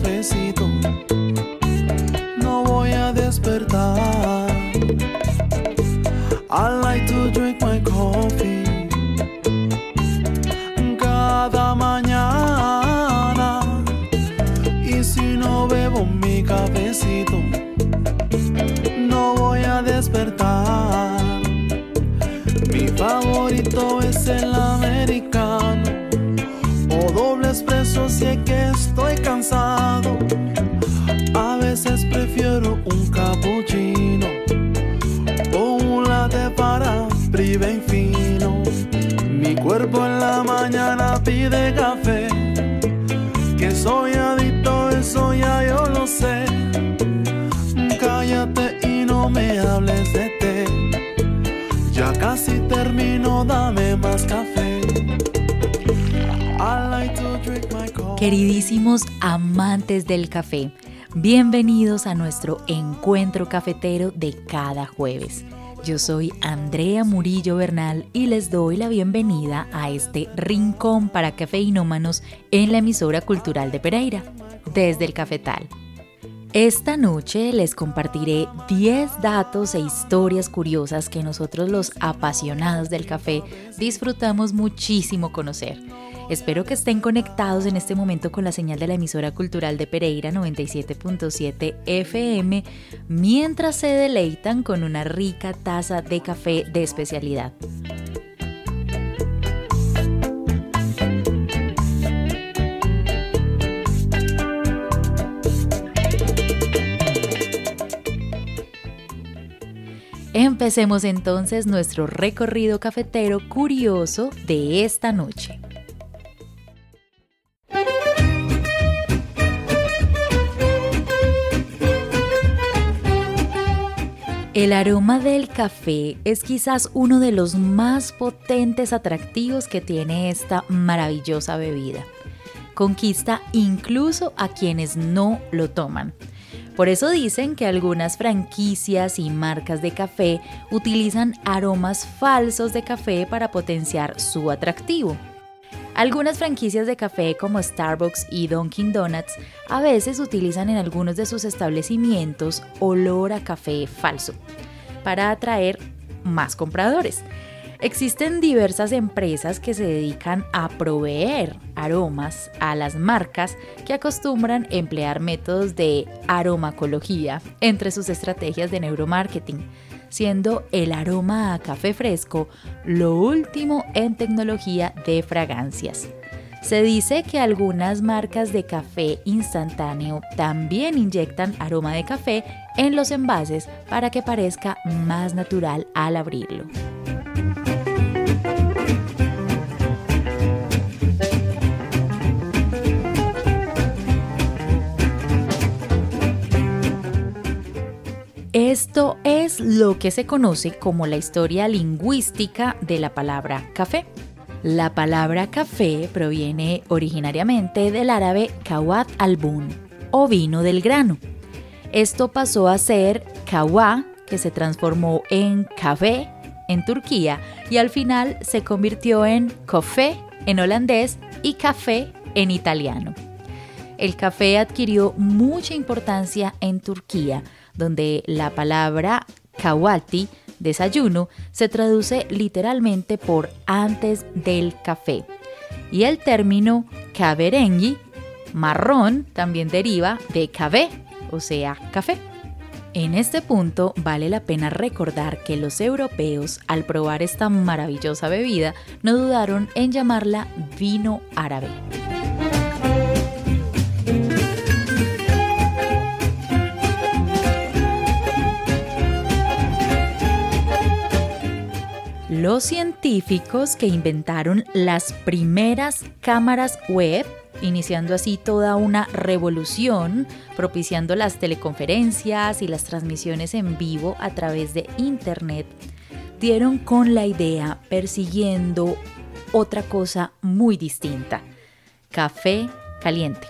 cafecito no voy a despertar. I like to drink my coffee cada mañana y si no bebo mi cafecito no voy a despertar. Mi favorito es el dame más café. Queridísimos amantes del café, bienvenidos a nuestro encuentro cafetero de cada jueves. Yo soy Andrea Murillo Bernal y les doy la bienvenida a este rincón para cafeínómanos en la emisora cultural de Pereira, desde el cafetal. Esta noche les compartiré 10 datos e historias curiosas que nosotros los apasionados del café disfrutamos muchísimo conocer. Espero que estén conectados en este momento con la señal de la emisora cultural de Pereira 97.7 FM mientras se deleitan con una rica taza de café de especialidad. Empecemos entonces nuestro recorrido cafetero curioso de esta noche. El aroma del café es quizás uno de los más potentes atractivos que tiene esta maravillosa bebida. Conquista incluso a quienes no lo toman. Por eso dicen que algunas franquicias y marcas de café utilizan aromas falsos de café para potenciar su atractivo. Algunas franquicias de café como Starbucks y Dunkin' Donuts a veces utilizan en algunos de sus establecimientos olor a café falso para atraer más compradores. Existen diversas empresas que se dedican a proveer aromas a las marcas que acostumbran emplear métodos de aromacología entre sus estrategias de neuromarketing, siendo el aroma a café fresco lo último en tecnología de fragancias. Se dice que algunas marcas de café instantáneo también inyectan aroma de café en los envases para que parezca más natural al abrirlo. Esto es lo que se conoce como la historia lingüística de la palabra café. La palabra café proviene originariamente del árabe kawat albun o vino del grano. Esto pasó a ser kawa, que se transformó en café en Turquía y al final se convirtió en café en holandés y café en italiano. El café adquirió mucha importancia en Turquía, donde la palabra kawati, desayuno, se traduce literalmente por antes del café. Y el término kaverengi, marrón, también deriva de café o sea, café. En este punto vale la pena recordar que los europeos, al probar esta maravillosa bebida, no dudaron en llamarla vino árabe. Los científicos que inventaron las primeras cámaras web iniciando así toda una revolución, propiciando las teleconferencias y las transmisiones en vivo a través de Internet, dieron con la idea persiguiendo otra cosa muy distinta, café caliente.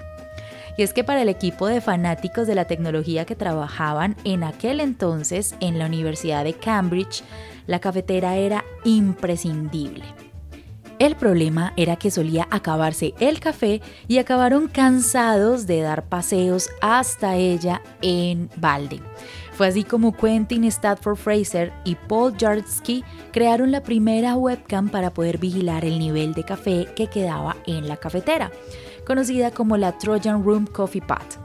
Y es que para el equipo de fanáticos de la tecnología que trabajaban en aquel entonces en la Universidad de Cambridge, la cafetera era imprescindible. El problema era que solía acabarse el café y acabaron cansados de dar paseos hasta ella en balde. Fue así como Quentin Stafford Fraser y Paul Jardsky crearon la primera webcam para poder vigilar el nivel de café que quedaba en la cafetera, conocida como la Trojan Room Coffee Pot.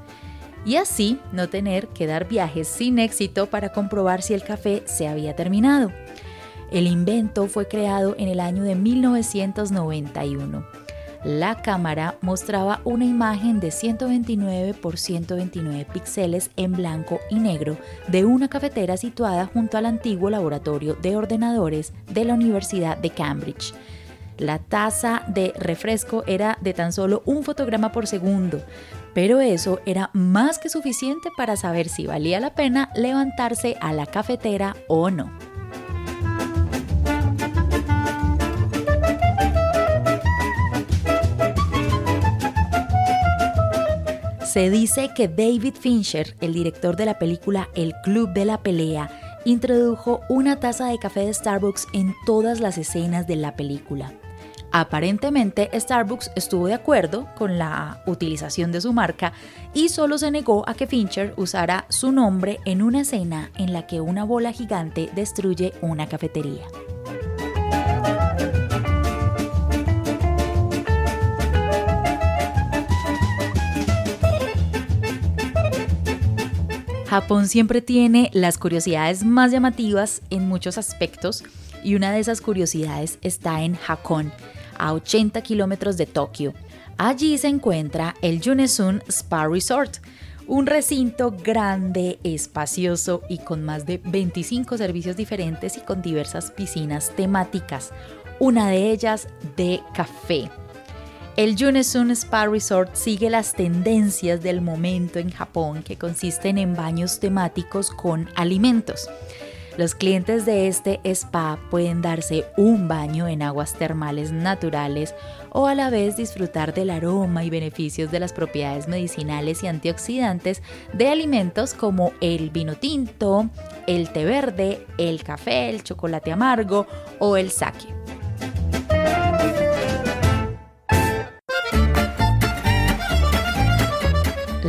Y así no tener que dar viajes sin éxito para comprobar si el café se había terminado. El invento fue creado en el año de 1991. La cámara mostraba una imagen de 129 por 129 píxeles en blanco y negro de una cafetera situada junto al antiguo laboratorio de ordenadores de la Universidad de Cambridge. La tasa de refresco era de tan solo un fotograma por segundo, pero eso era más que suficiente para saber si valía la pena levantarse a la cafetera o no. Se dice que David Fincher, el director de la película El Club de la Pelea, introdujo una taza de café de Starbucks en todas las escenas de la película. Aparentemente Starbucks estuvo de acuerdo con la utilización de su marca y solo se negó a que Fincher usara su nombre en una escena en la que una bola gigante destruye una cafetería. Japón siempre tiene las curiosidades más llamativas en muchos aspectos y una de esas curiosidades está en Hakone, a 80 kilómetros de Tokio. Allí se encuentra el Yunesun Spa Resort, un recinto grande, espacioso y con más de 25 servicios diferentes y con diversas piscinas temáticas, una de ellas de café. El Yunesun Spa Resort sigue las tendencias del momento en Japón que consisten en baños temáticos con alimentos. Los clientes de este spa pueden darse un baño en aguas termales naturales o a la vez disfrutar del aroma y beneficios de las propiedades medicinales y antioxidantes de alimentos como el vino tinto, el té verde, el café, el chocolate amargo o el sake.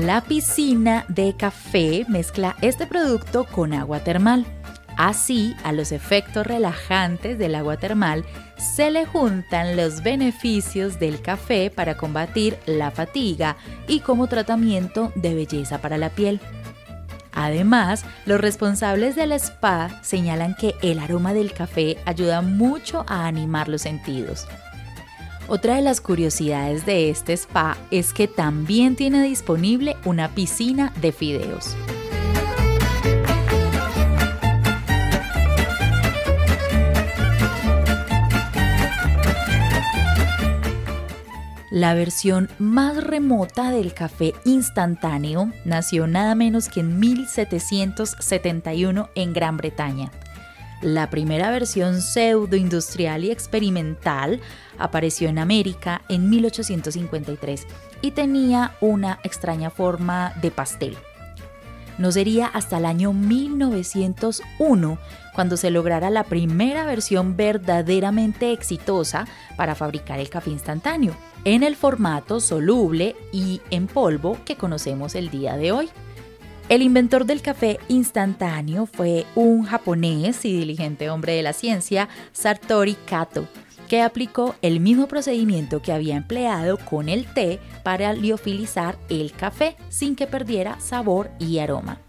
La piscina de café mezcla este producto con agua termal. Así, a los efectos relajantes del agua termal se le juntan los beneficios del café para combatir la fatiga y como tratamiento de belleza para la piel. Además, los responsables del spa señalan que el aroma del café ayuda mucho a animar los sentidos. Otra de las curiosidades de este spa es que también tiene disponible una piscina de fideos. La versión más remota del café instantáneo nació nada menos que en 1771 en Gran Bretaña. La primera versión pseudo-industrial y experimental apareció en América en 1853 y tenía una extraña forma de pastel. No sería hasta el año 1901 cuando se lograra la primera versión verdaderamente exitosa para fabricar el café instantáneo, en el formato soluble y en polvo que conocemos el día de hoy. El inventor del café instantáneo fue un japonés y diligente hombre de la ciencia, Sartori Kato, que aplicó el mismo procedimiento que había empleado con el té para liofilizar el café sin que perdiera sabor y aroma.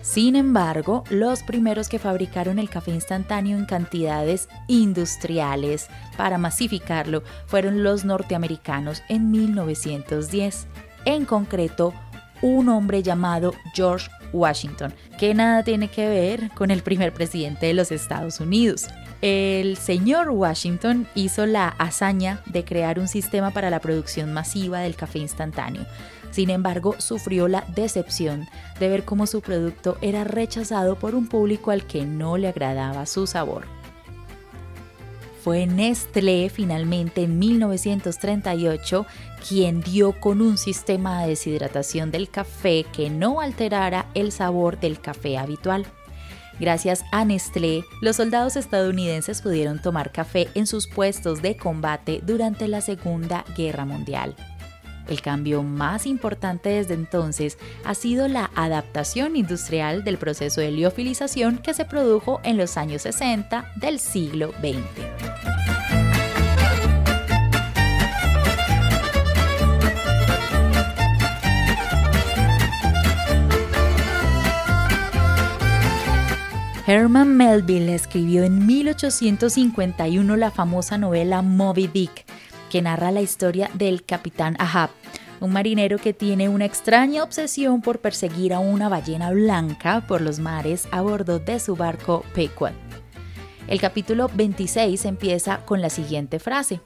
Sin embargo, los primeros que fabricaron el café instantáneo en cantidades industriales para masificarlo fueron los norteamericanos en 1910. En concreto, un hombre llamado George Washington, que nada tiene que ver con el primer presidente de los Estados Unidos. El señor Washington hizo la hazaña de crear un sistema para la producción masiva del café instantáneo. Sin embargo, sufrió la decepción de ver cómo su producto era rechazado por un público al que no le agradaba su sabor. Fue Nestlé finalmente en 1938 quien dio con un sistema de deshidratación del café que no alterara el sabor del café habitual. Gracias a Nestlé, los soldados estadounidenses pudieron tomar café en sus puestos de combate durante la Segunda Guerra Mundial. El cambio más importante desde entonces ha sido la adaptación industrial del proceso de liofilización que se produjo en los años 60 del siglo XX. Herman Melville escribió en 1851 la famosa novela Moby Dick, que narra la historia del capitán Ahab, un marinero que tiene una extraña obsesión por perseguir a una ballena blanca por los mares a bordo de su barco Pequod. El capítulo 26 empieza con la siguiente frase.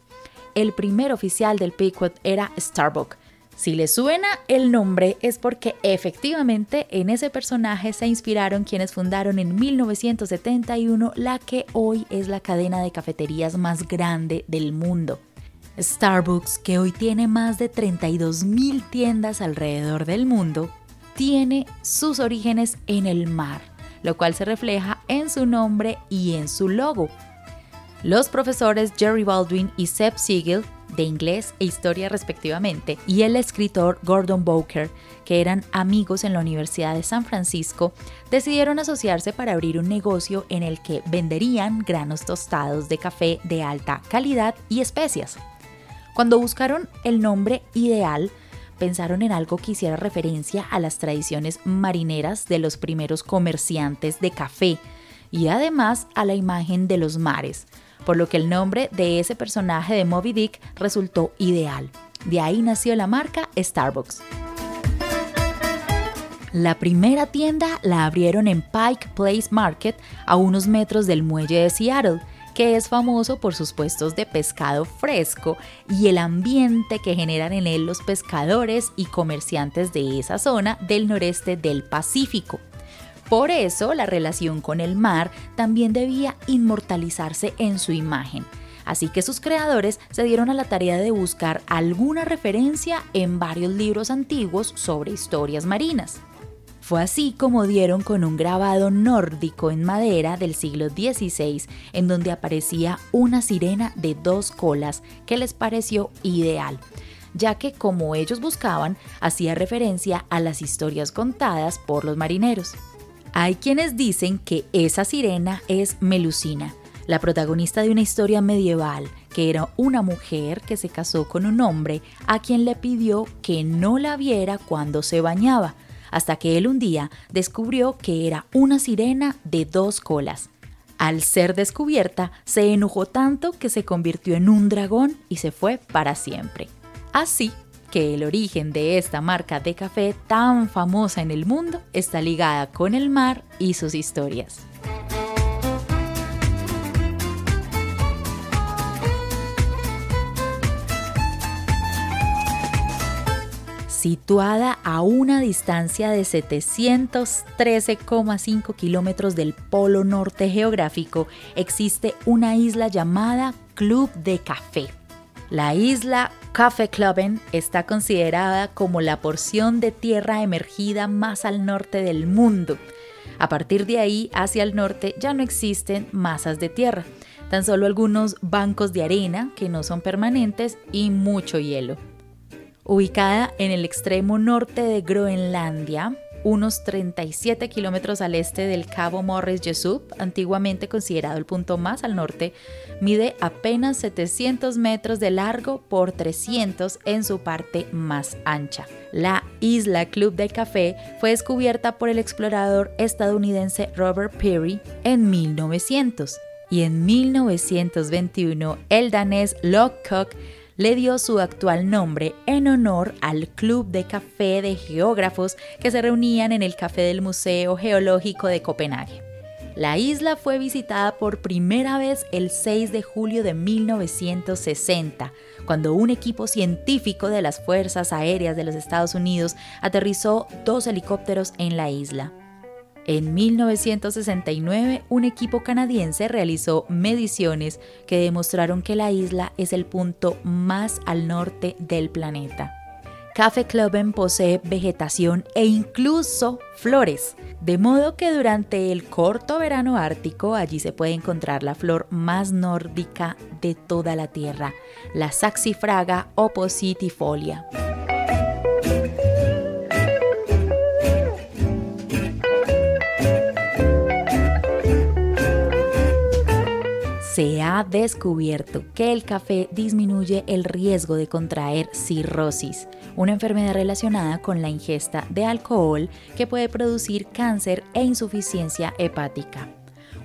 El primer oficial del Pequod era Starbuck, si le suena el nombre es porque efectivamente en ese personaje se inspiraron quienes fundaron en 1971 la que hoy es la cadena de cafeterías más grande del mundo. Starbucks, que hoy tiene más de 32.000 tiendas alrededor del mundo, tiene sus orígenes en el mar, lo cual se refleja en su nombre y en su logo. Los profesores Jerry Baldwin y Seb Siegel de inglés e historia respectivamente, y el escritor Gordon Bowker, que eran amigos en la Universidad de San Francisco, decidieron asociarse para abrir un negocio en el que venderían granos tostados de café de alta calidad y especias. Cuando buscaron el nombre ideal, pensaron en algo que hiciera referencia a las tradiciones marineras de los primeros comerciantes de café y además a la imagen de los mares, por lo que el nombre de ese personaje de Moby Dick resultó ideal. De ahí nació la marca Starbucks. La primera tienda la abrieron en Pike Place Market a unos metros del muelle de Seattle, que es famoso por sus puestos de pescado fresco y el ambiente que generan en él los pescadores y comerciantes de esa zona del noreste del Pacífico. Por eso la relación con el mar también debía inmortalizarse en su imagen. Así que sus creadores se dieron a la tarea de buscar alguna referencia en varios libros antiguos sobre historias marinas. Fue así como dieron con un grabado nórdico en madera del siglo XVI en donde aparecía una sirena de dos colas que les pareció ideal, ya que como ellos buscaban hacía referencia a las historias contadas por los marineros. Hay quienes dicen que esa sirena es Melusina, la protagonista de una historia medieval, que era una mujer que se casó con un hombre a quien le pidió que no la viera cuando se bañaba, hasta que él un día descubrió que era una sirena de dos colas. Al ser descubierta, se enojó tanto que se convirtió en un dragón y se fue para siempre. Así que el origen de esta marca de café tan famosa en el mundo está ligada con el mar y sus historias. Situada a una distancia de 713,5 kilómetros del polo norte geográfico, existe una isla llamada Club de Café la isla Kaffeklubben está considerada como la porción de tierra emergida más al norte del mundo. A partir de ahí, hacia el norte, ya no existen masas de tierra, tan solo algunos bancos de arena que no son permanentes y mucho hielo. Ubicada en el extremo norte de Groenlandia, unos 37 kilómetros al este del Cabo Morris Jesup, antiguamente considerado el punto más al norte, mide apenas 700 metros de largo por 300 en su parte más ancha. La isla Club del Café fue descubierta por el explorador estadounidense Robert Peary en 1900 y en 1921 el danés Locke le dio su actual nombre en honor al Club de Café de Geógrafos que se reunían en el Café del Museo Geológico de Copenhague. La isla fue visitada por primera vez el 6 de julio de 1960, cuando un equipo científico de las Fuerzas Aéreas de los Estados Unidos aterrizó dos helicópteros en la isla. En 1969, un equipo canadiense realizó mediciones que demostraron que la isla es el punto más al norte del planeta. Café Cluben posee vegetación e incluso flores, de modo que durante el corto verano ártico allí se puede encontrar la flor más nórdica de toda la Tierra, la Saxifraga oppositifolia. Se ha descubierto que el café disminuye el riesgo de contraer cirrosis, una enfermedad relacionada con la ingesta de alcohol que puede producir cáncer e insuficiencia hepática.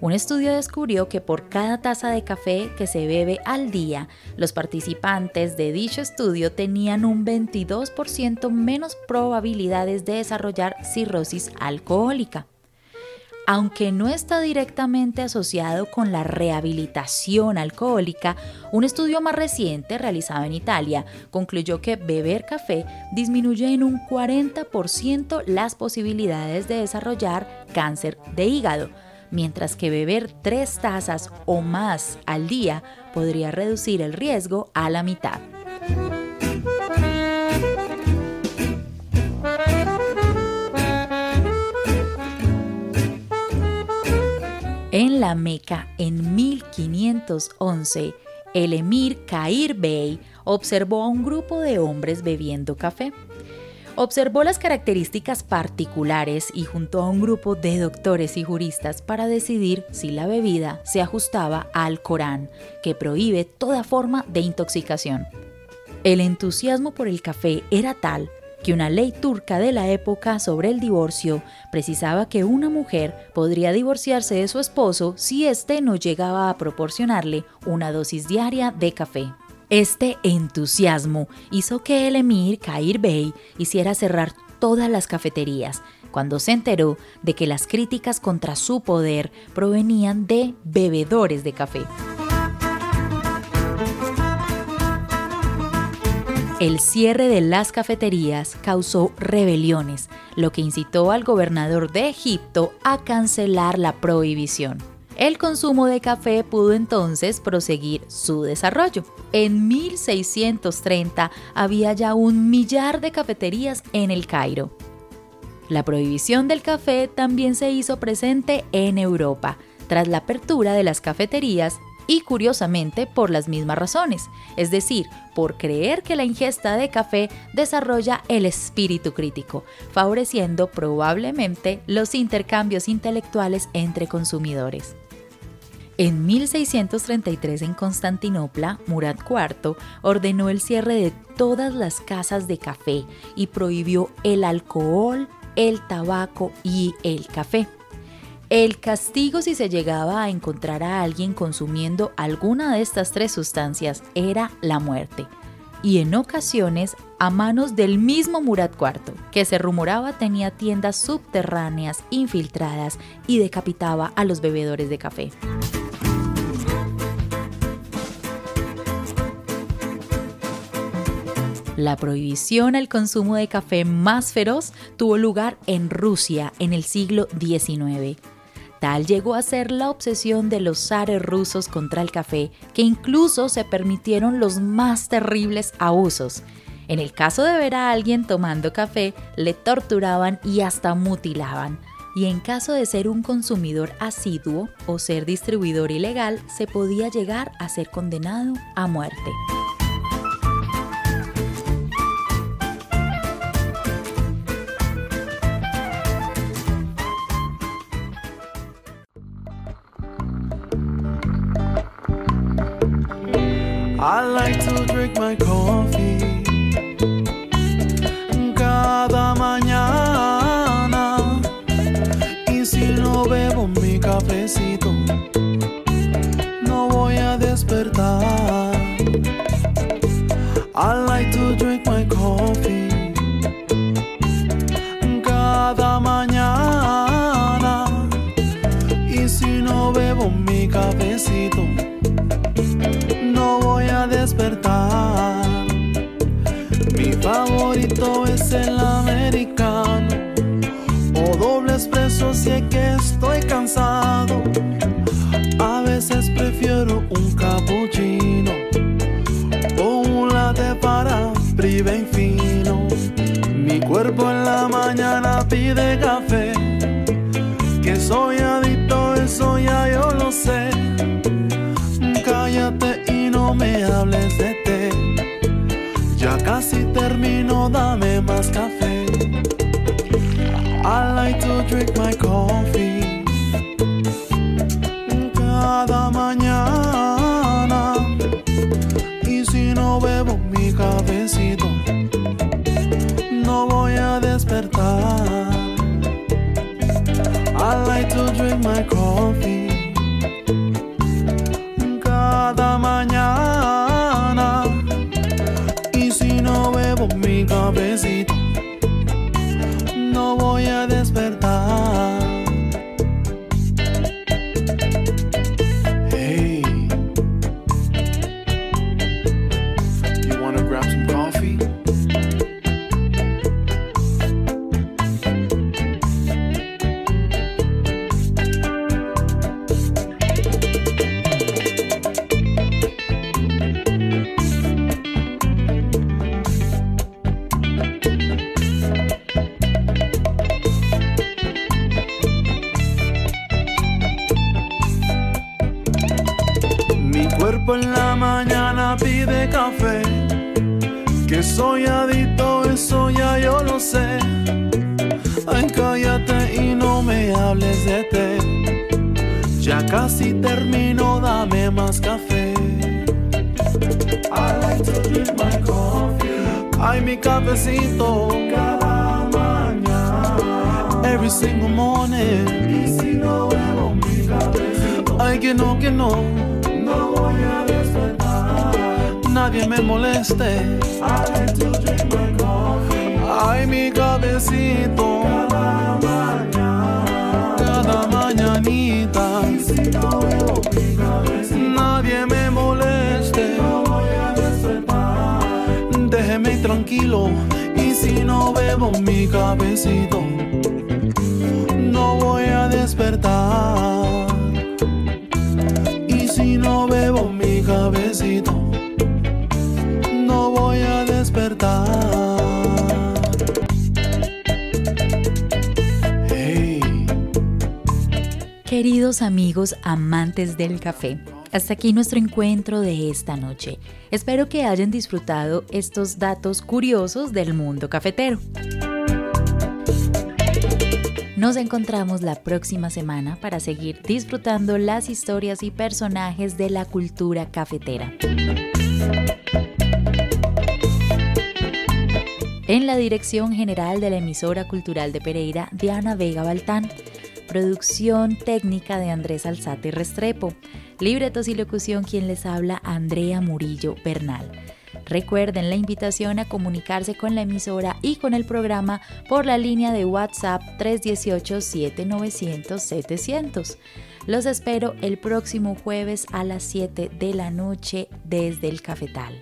Un estudio descubrió que por cada taza de café que se bebe al día, los participantes de dicho estudio tenían un 22% menos probabilidades de desarrollar cirrosis alcohólica aunque no está directamente asociado con la rehabilitación alcohólica, un estudio más reciente realizado en Italia concluyó que beber café disminuye en un 40% las posibilidades de desarrollar cáncer de hígado, mientras que beber tres tazas o más al día podría reducir el riesgo a la mitad. En la Meca, en 1511, el emir Kair Bey observó a un grupo de hombres bebiendo café. Observó las características particulares y juntó a un grupo de doctores y juristas para decidir si la bebida se ajustaba al Corán, que prohíbe toda forma de intoxicación. El entusiasmo por el café era tal que una ley turca de la época sobre el divorcio precisaba que una mujer podría divorciarse de su esposo si éste no llegaba a proporcionarle una dosis diaria de café. Este entusiasmo hizo que el emir Kair Bey hiciera cerrar todas las cafeterías cuando se enteró de que las críticas contra su poder provenían de bebedores de café. El cierre de las cafeterías causó rebeliones, lo que incitó al gobernador de Egipto a cancelar la prohibición. El consumo de café pudo entonces proseguir su desarrollo. En 1630 había ya un millar de cafeterías en el Cairo. La prohibición del café también se hizo presente en Europa, tras la apertura de las cafeterías y curiosamente por las mismas razones, es decir, por creer que la ingesta de café desarrolla el espíritu crítico, favoreciendo probablemente los intercambios intelectuales entre consumidores. En 1633 en Constantinopla, Murad IV ordenó el cierre de todas las casas de café y prohibió el alcohol, el tabaco y el café. El castigo si se llegaba a encontrar a alguien consumiendo alguna de estas tres sustancias era la muerte, y en ocasiones a manos del mismo Murat IV, que se rumoraba tenía tiendas subterráneas infiltradas y decapitaba a los bebedores de café. La prohibición al consumo de café más feroz tuvo lugar en Rusia en el siglo XIX Tal llegó a ser la obsesión de los zares rusos contra el café que incluso se permitieron los más terribles abusos. En el caso de ver a alguien tomando café, le torturaban y hasta mutilaban. Y en caso de ser un consumidor asiduo o ser distribuidor ilegal, se podía llegar a ser condenado a muerte. Bebo mi cafecito, no voy a despertar. Mi favorito es el americano o doble expreso si es que estoy cansado. A veces prefiero un cappuccino o un latte para prive fino. Mi cuerpo en la mañana pide café, que soy adicto, ya yo lo sé. Cállate y no me hables de té. Ya casi termino, dame más café. I like to drink my coffee cada mañana. Y si no bebo mi cafecito, no voy a despertar. I like to drink my coffee Que soy adicto, eso ya yo lo sé. Ay, cállate y no me hables de té. Ya casi termino, dame más café. I like to drink my coffee. Ay, mi cafecito. Cada mañana. Every single morning. Y si no bebo mi cafecito. Ay, que no, que no. No voy a. Nadie me moleste. Ay, mi cafecito. Cada mañana. Cada mañanita. Nadie me moleste. No voy a despertar. Déjeme tranquilo. Y si no bebo mi cafecito. No voy a despertar. Y si no bebo mi cabecito, Queridos amigos amantes del café, hasta aquí nuestro encuentro de esta noche. Espero que hayan disfrutado estos datos curiosos del mundo cafetero. Nos encontramos la próxima semana para seguir disfrutando las historias y personajes de la cultura cafetera. En la dirección general de la emisora cultural de Pereira, Diana Vega Baltán. Producción técnica de Andrés Alzate Restrepo. Libretos y locución quien les habla Andrea Murillo Bernal. Recuerden la invitación a comunicarse con la emisora y con el programa por la línea de WhatsApp 318-7900-700. Los espero el próximo jueves a las 7 de la noche desde el Cafetal.